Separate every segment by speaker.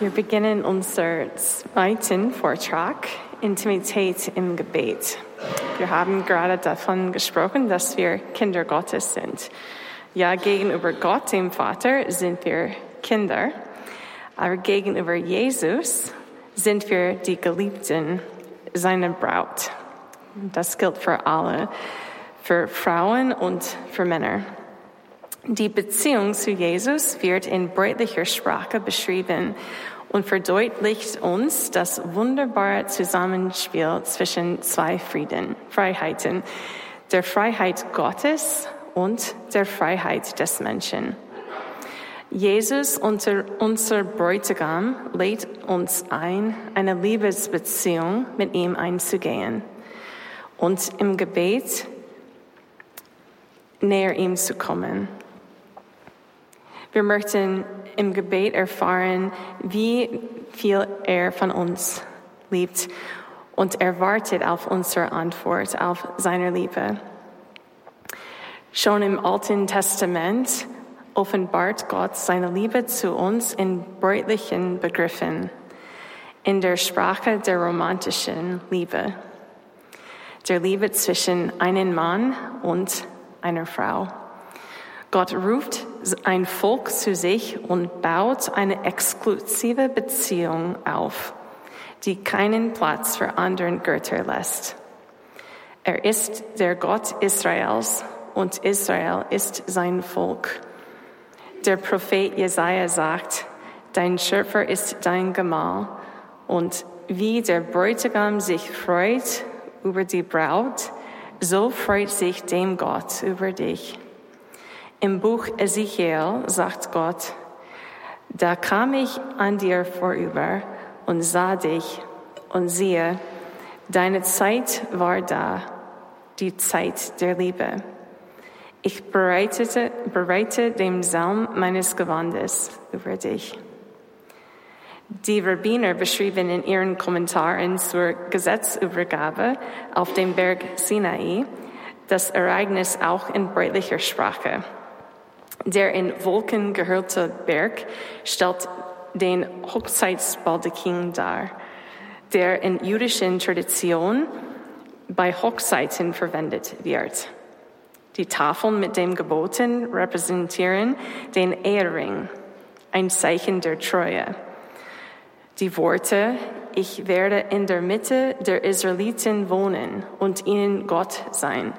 Speaker 1: Wir beginnen unser zweiten Vortrag, Intimität im Gebet. Wir haben gerade davon gesprochen, dass wir Kinder Gottes sind. Ja, gegenüber Gott, dem Vater, sind wir Kinder, aber gegenüber Jesus sind wir die Geliebten, seine Braut. Das gilt für alle, für Frauen und für Männer. Die Beziehung zu Jesus wird in deutlicher Sprache beschrieben und verdeutlicht uns das wunderbare Zusammenspiel zwischen zwei Frieden, Freiheiten, der Freiheit Gottes und der Freiheit des Menschen. Jesus, unser, unser Bräutigam, lädt uns ein, eine Liebesbeziehung mit ihm einzugehen und im Gebet näher ihm zu kommen. Wir möchten im Gebet erfahren, wie viel er von uns liebt und erwartet auf unsere Antwort auf seine Liebe. Schon im Alten Testament offenbart Gott seine Liebe zu uns in deutlichen Begriffen, in der Sprache der romantischen Liebe, der Liebe zwischen einem Mann und einer Frau. Gott ruft ein Volk zu sich und baut eine exklusive Beziehung auf, die keinen Platz für anderen Götter lässt. Er ist der Gott Israels und Israel ist sein Volk. Der Prophet Jesaja sagt, dein Schöpfer ist dein Gemahl und wie der Bräutigam sich freut über die Braut, so freut sich dem Gott über dich. Im Buch Ezekiel sagt Gott, da kam ich an dir vorüber und sah dich und siehe, deine Zeit war da, die Zeit der Liebe. Ich bereitete, bereite den Saum meines Gewandes über dich. Die Rabbiner beschrieben in ihren Kommentaren zur Gesetzübergabe auf dem Berg Sinai das Ereignis auch in deutlicher Sprache. Der in Wolken gehüllte Berg stellt den Hochzeitsbaldakin dar, der in jüdischen Tradition bei Hochzeiten verwendet wird. Die Tafeln mit dem Geboten repräsentieren den Ehering, ein Zeichen der Treue. Die Worte, ich werde in der Mitte der Israeliten wohnen und ihnen Gott sein,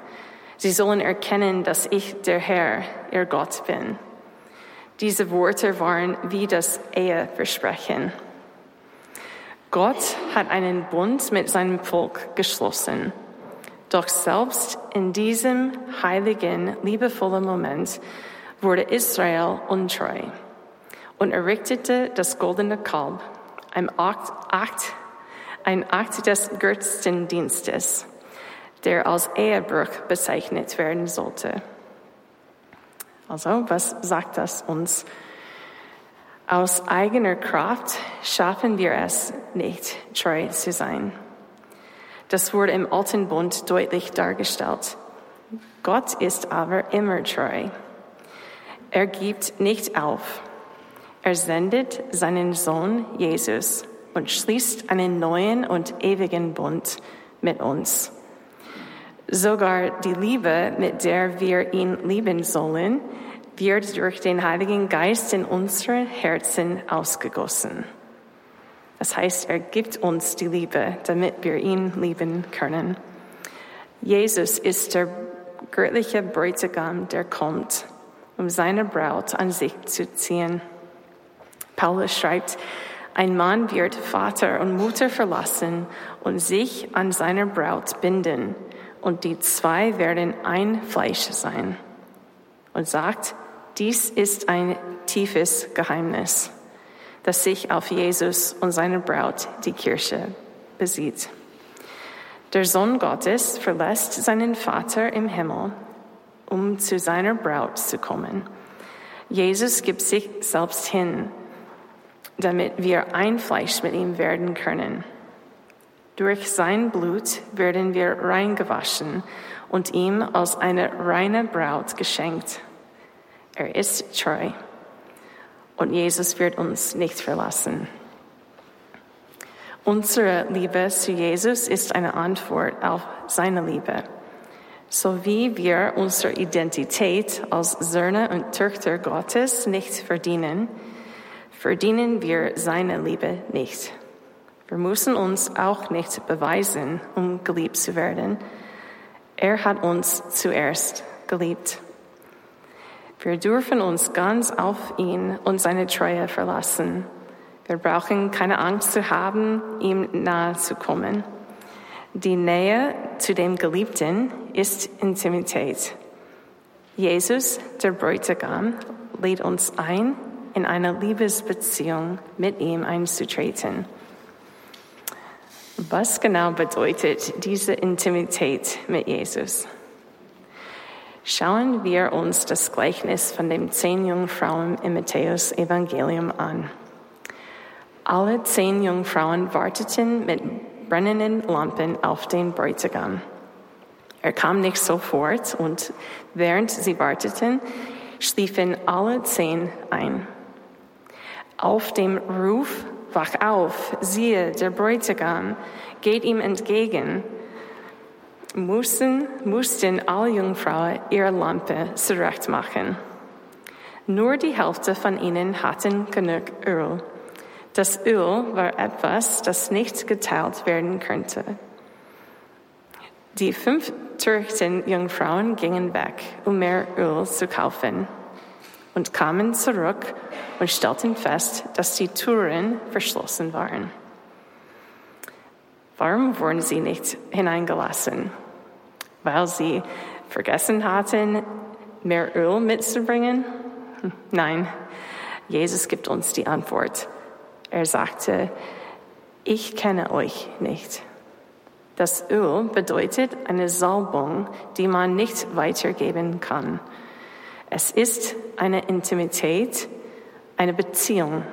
Speaker 1: Sie sollen erkennen, dass ich der Herr, ihr Gott bin. Diese Worte waren wie das Eheversprechen. Gott hat einen Bund mit seinem Volk geschlossen. Doch selbst in diesem heiligen, liebevollen Moment wurde Israel untreu und errichtete das goldene Kalb, ein Akt, Akt, ein Akt des Götzendienstes der als Ehebruch bezeichnet werden sollte. Also, was sagt das uns? Aus eigener Kraft schaffen wir es nicht, treu zu sein. Das wurde im Alten Bund deutlich dargestellt. Gott ist aber immer treu. Er gibt nicht auf. Er sendet seinen Sohn Jesus und schließt einen neuen und ewigen Bund mit uns. Sogar die Liebe, mit der wir ihn lieben sollen, wird durch den Heiligen Geist in unsere Herzen ausgegossen. Das heißt, er gibt uns die Liebe, damit wir ihn lieben können. Jesus ist der göttliche Bräutigam, der kommt, um seine Braut an sich zu ziehen. Paulus schreibt, ein Mann wird Vater und Mutter verlassen und sich an seiner Braut binden und die zwei werden ein Fleisch sein. Und sagt, dies ist ein tiefes Geheimnis, das sich auf Jesus und seine Braut, die Kirche, besieht. Der Sohn Gottes verlässt seinen Vater im Himmel, um zu seiner Braut zu kommen. Jesus gibt sich selbst hin, damit wir ein Fleisch mit ihm werden können. Durch sein Blut werden wir reingewaschen und ihm als eine reine Braut geschenkt. Er ist treu und Jesus wird uns nicht verlassen. Unsere Liebe zu Jesus ist eine Antwort auf seine Liebe. So wie wir unsere Identität als Söhne und Töchter Gottes nicht verdienen, verdienen wir seine Liebe nicht. Wir müssen uns auch nicht beweisen, um geliebt zu werden. Er hat uns zuerst geliebt. Wir dürfen uns ganz auf ihn und seine Treue verlassen. Wir brauchen keine Angst zu haben, ihm nahe zu kommen. Die Nähe zu dem Geliebten ist Intimität. Jesus, der Bräutigam, lädt uns ein, in eine Liebesbeziehung mit ihm einzutreten. Was genau bedeutet diese Intimität mit Jesus? Schauen wir uns das Gleichnis von den zehn Jungfrauen im Matthäus Evangelium an. Alle zehn Jungfrauen warteten mit brennenden Lampen auf den Bräutigam. Er kam nicht sofort und während sie warteten, schliefen alle zehn ein. Auf dem Ruf, wach auf, siehe, der Bräutigam geht ihm entgegen, mussten, mussten alle Jungfrauen ihre Lampe zurechtmachen. Nur die Hälfte von ihnen hatten genug Öl. Das Öl war etwas, das nicht geteilt werden könnte. Die fünf törichten Jungfrauen gingen weg, um mehr Öl zu kaufen, und kamen zurück und stellten fest, dass die Türen verschlossen waren. Warum wurden sie nicht hineingelassen? Weil sie vergessen hatten, mehr Öl mitzubringen? Nein, Jesus gibt uns die Antwort. Er sagte, ich kenne euch nicht. Das Öl bedeutet eine Salbung, die man nicht weitergeben kann. Es ist eine Intimität, eine Beziehung,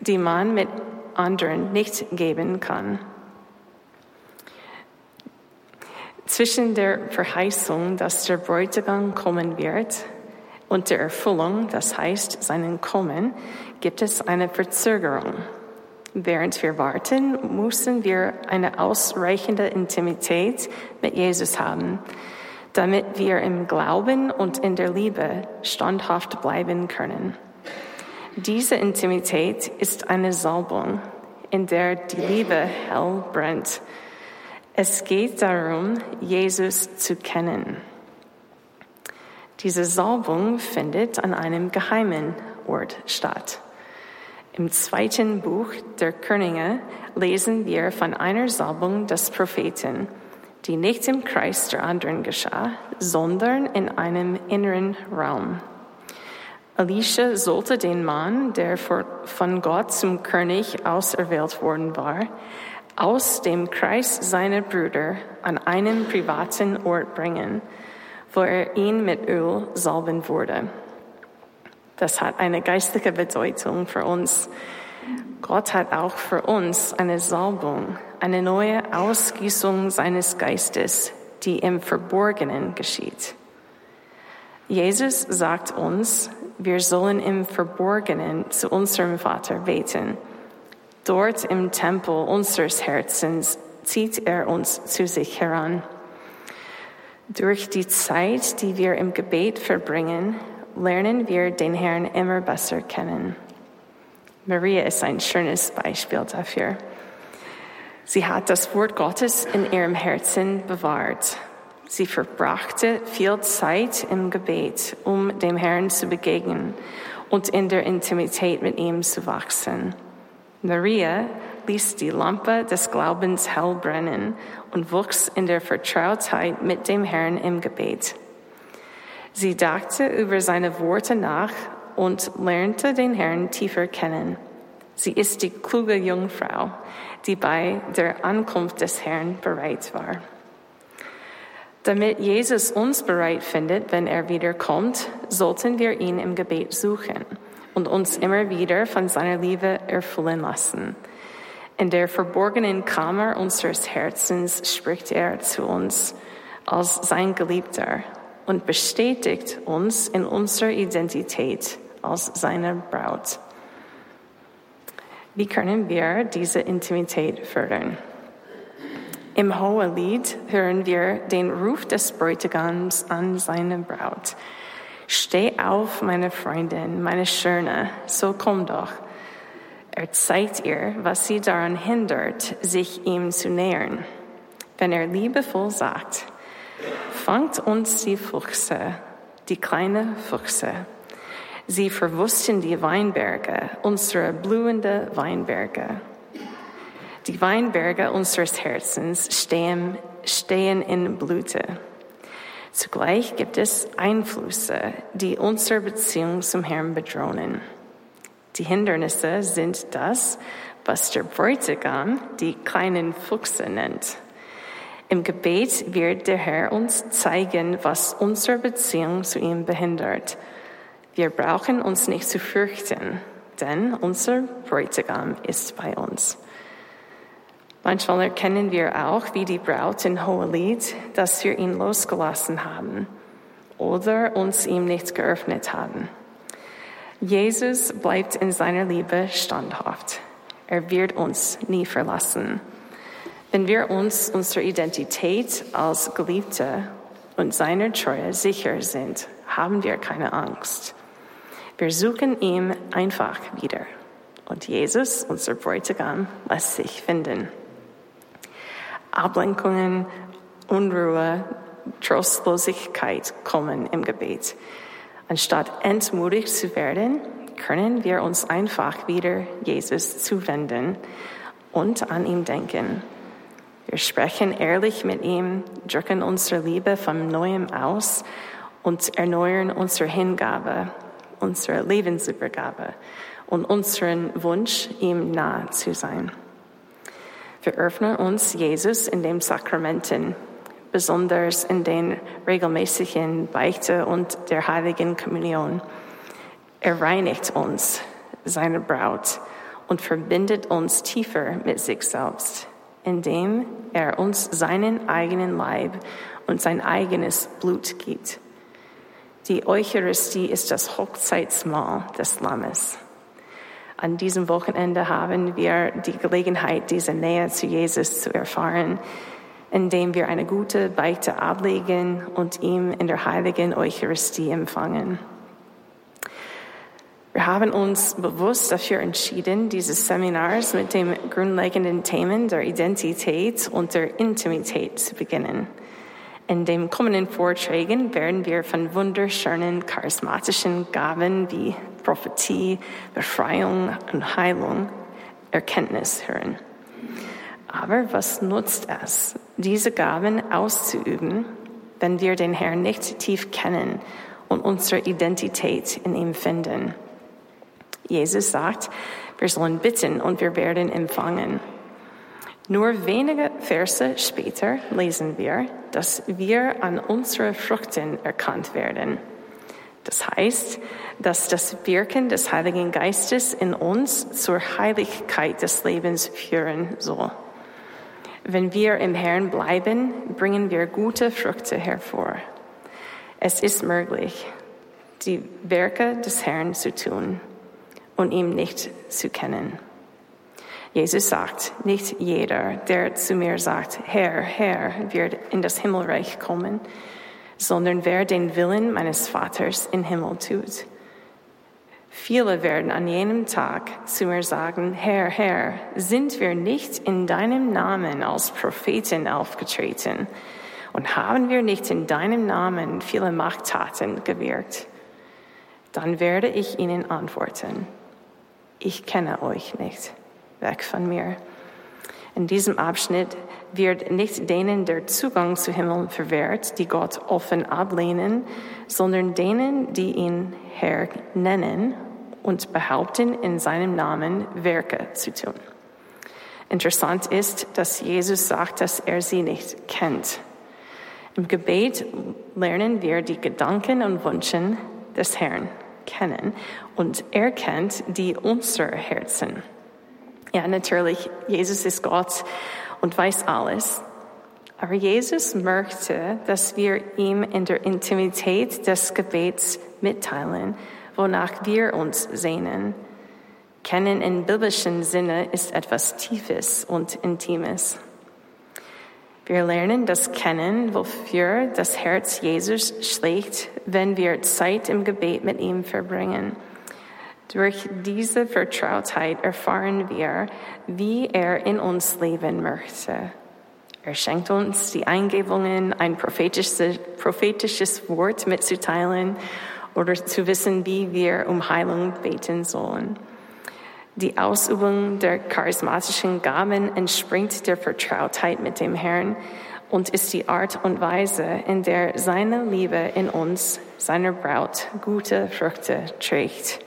Speaker 1: die man mit anderen nicht geben kann. Zwischen der Verheißung, dass der Bräutigam kommen wird, und der Erfüllung, das heißt seinen Kommen, gibt es eine Verzögerung. Während wir warten, müssen wir eine ausreichende Intimität mit Jesus haben, damit wir im Glauben und in der Liebe standhaft bleiben können. Diese Intimität ist eine Salbung, in der die Liebe hell brennt. Es geht darum, Jesus zu kennen. Diese Salbung findet an einem geheimen Ort statt. Im zweiten Buch der Könige lesen wir von einer Salbung des Propheten, die nicht im Kreis der anderen geschah, sondern in einem inneren Raum. Elisha sollte den Mann, der von Gott zum König auserwählt worden war, aus dem Kreis seiner Brüder an einen privaten Ort bringen, wo er ihn mit Öl salben wurde. Das hat eine geistliche Bedeutung für uns. Gott hat auch für uns eine Salbung, eine neue Ausgießung seines Geistes, die im Verborgenen geschieht. Jesus sagt uns, wir sollen im Verborgenen zu unserem Vater beten. Dort im Tempel unseres Herzens zieht er uns zu sich heran. Durch die Zeit, die wir im Gebet verbringen, lernen wir den Herrn immer besser kennen. Maria ist ein schönes Beispiel dafür. Sie hat das Wort Gottes in ihrem Herzen bewahrt. Sie verbrachte viel Zeit im Gebet, um dem Herrn zu begegnen und in der Intimität mit ihm zu wachsen. Maria ließ die Lampe des Glaubens hell brennen und wuchs in der Vertrautheit mit dem Herrn im Gebet. Sie dachte über seine Worte nach und lernte den Herrn tiefer kennen. Sie ist die kluge Jungfrau, die bei der Ankunft des Herrn bereit war. Damit Jesus uns bereit findet, wenn er wiederkommt, sollten wir ihn im Gebet suchen und uns immer wieder von seiner Liebe erfüllen lassen. In der verborgenen Kammer unseres Herzens spricht er zu uns als sein Geliebter und bestätigt uns in unserer Identität als seine Braut. Wie können wir diese Intimität fördern? Im Hohelied hören wir den Ruf des Bräutigams an seine Braut. Steh auf, meine Freundin, meine Schöne, so komm doch. Er zeigt ihr, was sie daran hindert, sich ihm zu nähern. Wenn er liebevoll sagt, fangt uns die Füchse, die kleine Füchse. Sie verwussten die Weinberge, unsere blühende Weinberge. Die Weinberge unseres Herzens stehen, stehen in Blüte. Zugleich gibt es Einflüsse, die unsere Beziehung zum Herrn bedrohen. Die Hindernisse sind das, was der Bräutigam die kleinen Füchse nennt. Im Gebet wird der Herr uns zeigen, was unsere Beziehung zu ihm behindert. Wir brauchen uns nicht zu fürchten, denn unser Bräutigam ist bei uns. Manchmal erkennen wir auch, wie die Braut in Hohelied, dass wir ihn losgelassen haben oder uns ihm nicht geöffnet haben. Jesus bleibt in seiner Liebe standhaft. Er wird uns nie verlassen. Wenn wir uns unserer Identität als Geliebte und seiner Treue sicher sind, haben wir keine Angst. Wir suchen ihn einfach wieder. Und Jesus, unser Bräutigam, lässt sich finden. Ablenkungen, Unruhe, Trostlosigkeit kommen im Gebet. Anstatt entmutigt zu werden, können wir uns einfach wieder Jesus zuwenden und an ihm denken. Wir sprechen ehrlich mit ihm, drücken unsere Liebe von neuem aus und erneuern unsere Hingabe, unsere Lebensübergabe und unseren Wunsch, ihm nahe zu sein. Wir öffnen uns Jesus in den Sakramenten, besonders in den regelmäßigen Beichte und der heiligen Kommunion. Er reinigt uns, seine Braut, und verbindet uns tiefer mit sich selbst, indem er uns seinen eigenen Leib und sein eigenes Blut gibt. Die Eucharistie ist das Hochzeitsmahl des Lammes. An diesem Wochenende haben wir die Gelegenheit, diese Nähe zu Jesus zu erfahren, indem wir eine gute Beichte ablegen und ihm in der heiligen Eucharistie empfangen. Wir haben uns bewusst dafür entschieden, dieses Seminars mit dem grundlegenden Themen der Identität und der Intimität zu beginnen. In den kommenden Vorträgen werden wir von wunderschönen charismatischen Gaben wie Prophetie, Befreiung und Heilung, Erkenntnis hören. Aber was nutzt es, diese Gaben auszuüben, wenn wir den Herrn nicht tief kennen und unsere Identität in ihm finden? Jesus sagt, wir sollen bitten und wir werden empfangen. Nur wenige Verse später lesen wir, dass wir an unsere Früchten erkannt werden. Das heißt, dass das Wirken des Heiligen Geistes in uns zur Heiligkeit des Lebens führen soll. Wenn wir im Herrn bleiben, bringen wir gute Früchte hervor. Es ist möglich, die Werke des Herrn zu tun und ihm nicht zu kennen. Jesus sagt, nicht jeder, der zu mir sagt, Herr, Herr, wird in das Himmelreich kommen, sondern wer den Willen meines Vaters im Himmel tut. Viele werden an jenem Tag zu mir sagen, Herr, Herr, sind wir nicht in deinem Namen als Propheten aufgetreten und haben wir nicht in deinem Namen viele Machttaten gewirkt? Dann werde ich ihnen antworten, ich kenne euch nicht, weg von mir. In diesem Abschnitt wird nicht denen der Zugang zu Himmel verwehrt, die Gott offen ablehnen, sondern denen, die ihn Herr nennen und behaupten, in seinem Namen Werke zu tun. Interessant ist, dass Jesus sagt, dass er sie nicht kennt. Im Gebet lernen wir die Gedanken und Wünsche des Herrn kennen und er kennt die unserer Herzen. Ja, natürlich, Jesus ist Gott und weiß alles. Aber Jesus möchte, dass wir ihm in der Intimität des Gebets mitteilen, wonach wir uns sehnen. Kennen in biblischen Sinne ist etwas Tiefes und Intimes. Wir lernen das Kennen, wofür das Herz Jesus schlägt, wenn wir Zeit im Gebet mit ihm verbringen. Durch diese Vertrautheit erfahren wir, wie er in uns leben möchte. Er schenkt uns die Eingebungen, ein prophetisches, prophetisches Wort mitzuteilen oder zu wissen, wie wir um Heilung beten sollen. Die Ausübung der charismatischen Gaben entspringt der Vertrautheit mit dem Herrn und ist die Art und Weise, in der seine Liebe in uns, seiner Braut, gute Früchte trägt.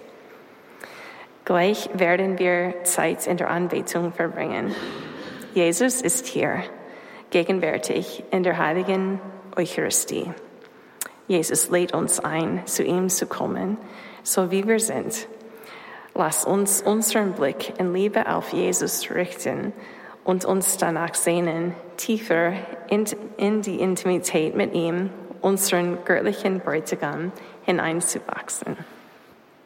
Speaker 1: Gleich werden wir Zeit in der Anbetung verbringen. Jesus ist hier, gegenwärtig in der heiligen Eucharistie. Jesus lädt uns ein, zu ihm zu kommen, so wie wir sind Lass uns unseren Blick in Liebe auf Jesus richten und uns danach sehnen, tiefer in, in die Intimität mit ihm, unseren göttlichen Bräutigam, hineinzuwachsen.